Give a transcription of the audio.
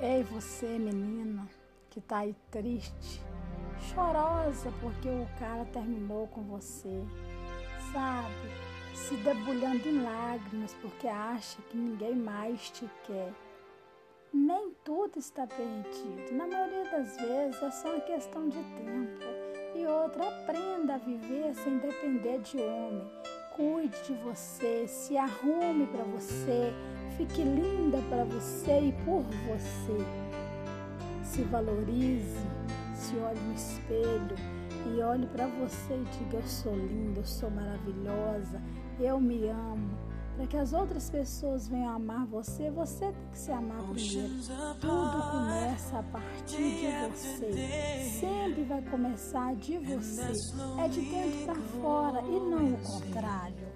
Ei, você, menina, que tá aí triste, chorosa porque o cara terminou com você, sabe? Se debulhando em lágrimas porque acha que ninguém mais te quer. Nem tudo está perdido. Na maioria das vezes é só uma questão de tempo. E outra, aprenda a viver sem depender de homem. Cuide de você, se arrume para você, fique linda para você e por você. Se valorize, se olhe no espelho e olhe para você e diga: Eu sou linda, eu sou maravilhosa, eu me amo. Para que as outras pessoas venham amar você, você tem que se amar primeiro. Tudo começa a partir de você. Sempre vai começar de você. É de dentro para fora e não o contrário.